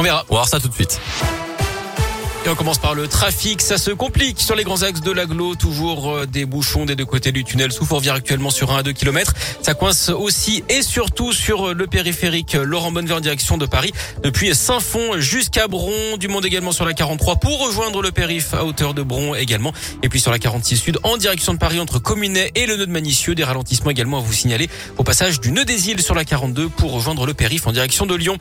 On verra. On va voir ça tout de suite. Et on commence par le trafic. Ça se complique sur les grands axes de l'aglo. Toujours euh, des bouchons des deux côtés du tunnel sous Fourvière actuellement sur 1 à 2 km. Ça coince aussi et surtout sur euh, le périphérique Laurent Bonnever en direction de Paris. Depuis Saint-Fond jusqu'à Bron. Du monde également sur la 43 pour rejoindre le périph à hauteur de Bron également. Et puis sur la 46 sud en direction de Paris entre Communet et le nœud de Manicieux. Des ralentissements également à vous signaler au passage du nœud des îles sur la 42 pour rejoindre le périph en direction de Lyon.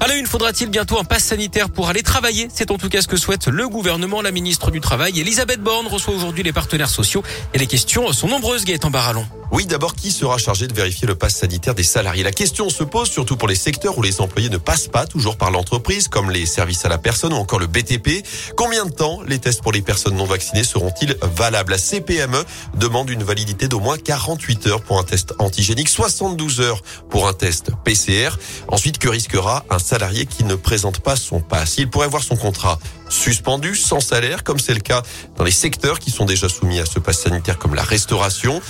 À la une, faudra-t-il bientôt un pass sanitaire pour aller travailler? C'est en tout cas ce que souhaite le gouvernement. La ministre du Travail, Elisabeth Borne, reçoit aujourd'hui les partenaires sociaux et les questions sont nombreuses, Gaëtan Barallon. Oui, d'abord, qui sera chargé de vérifier le pass sanitaire des salariés? La question se pose surtout pour les secteurs où les employés ne passent pas toujours par l'entreprise, comme les services à la personne ou encore le BTP. Combien de temps les tests pour les personnes non vaccinées seront-ils valables? La CPME demande une validité d'au moins 48 heures pour un test antigénique, 72 heures pour un test PCR. Ensuite, que risquera un salarié qui ne présente pas son pass? Il pourrait voir son contrat suspendu sans salaire, comme c'est le cas dans les secteurs qui sont déjà soumis à ce pass sanitaire, comme la restauration.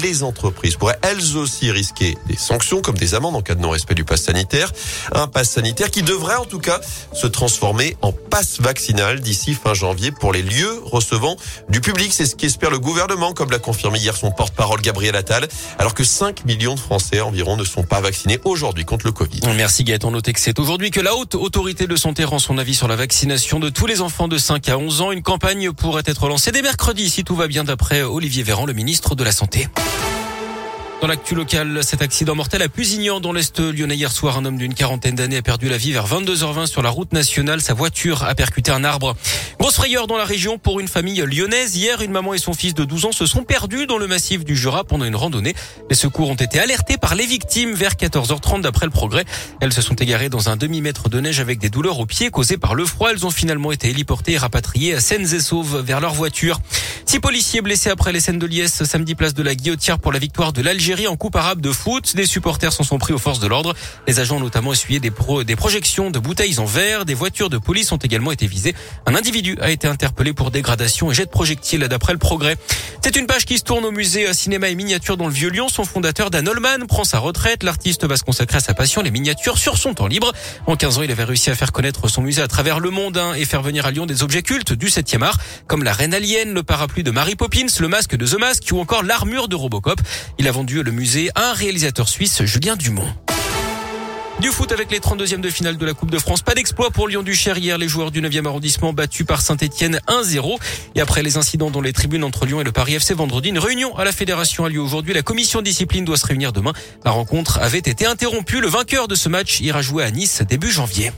Les entreprises pourraient elles aussi risquer des sanctions, comme des amendes en cas de non-respect du pass sanitaire. Un pass sanitaire qui devrait en tout cas se transformer en passe vaccinal d'ici fin janvier pour les lieux recevant du public. C'est ce qu'espère le gouvernement, comme l'a confirmé hier son porte-parole Gabriel Attal, alors que 5 millions de Français environ ne sont pas vaccinés aujourd'hui contre le Covid. Merci Gaëtan. Notez que c'est aujourd'hui que la haute autorité de santé rend son avis sur la vaccination de tous les enfants de 5 à 11 ans. Une campagne pourrait être lancée dès mercredi si tout va bien d'après Olivier Véran, le ministre de la Santé. Dans l'actu local, cet accident mortel à Pusignan dans l'Est lyonnais hier soir, un homme d'une quarantaine d'années a perdu la vie vers 22h20 sur la route nationale. Sa voiture a percuté un arbre. Grosse frayeur dans la région pour une famille lyonnaise. Hier, une maman et son fils de 12 ans se sont perdus dans le massif du Jura pendant une randonnée. Les secours ont été alertés par les victimes vers 14h30 d'après le progrès. Elles se sont égarées dans un demi-mètre de neige avec des douleurs aux pieds causées par le froid. Elles ont finalement été héliportées et rapatriées à Seines et Sauves vers leur voiture. Six policiers blessés après les scènes de liesse samedi place de la Guillotière pour la victoire de l'Algérie en Coupe arabe de foot. Des supporters s'en sont pris aux forces de l'ordre. Les agents ont notamment essuyé des, pro des projections de bouteilles en verre. Des voitures de police ont également été visées. Un individu a été interpellé pour dégradation et jet de projectiles d'après le progrès. C'est une page qui se tourne au musée cinéma et miniature dans le Vieux-Lyon. Son fondateur Dan Holman prend sa retraite. L'artiste va se consacrer à sa passion, les miniatures, sur son temps libre. En 15 ans, il avait réussi à faire connaître son musée à travers le monde hein, et faire venir à Lyon des objets cultes du 7e art, comme la reine alien, le parapluie de Mary Poppins, le masque de The Mask ou encore l'armure de Robocop. Il a vendu le musée à un réalisateur suisse, Julien Dumont. Du foot avec les 32e de finale de la Coupe de France. Pas d'exploit pour Lyon du Cher hier. Les joueurs du 9e arrondissement battus par Saint-Etienne 1-0. Et après les incidents dans les tribunes entre Lyon et le Paris FC vendredi, une réunion à la fédération a lieu aujourd'hui. La commission discipline doit se réunir demain. La rencontre avait été interrompue. Le vainqueur de ce match ira jouer à Nice début janvier.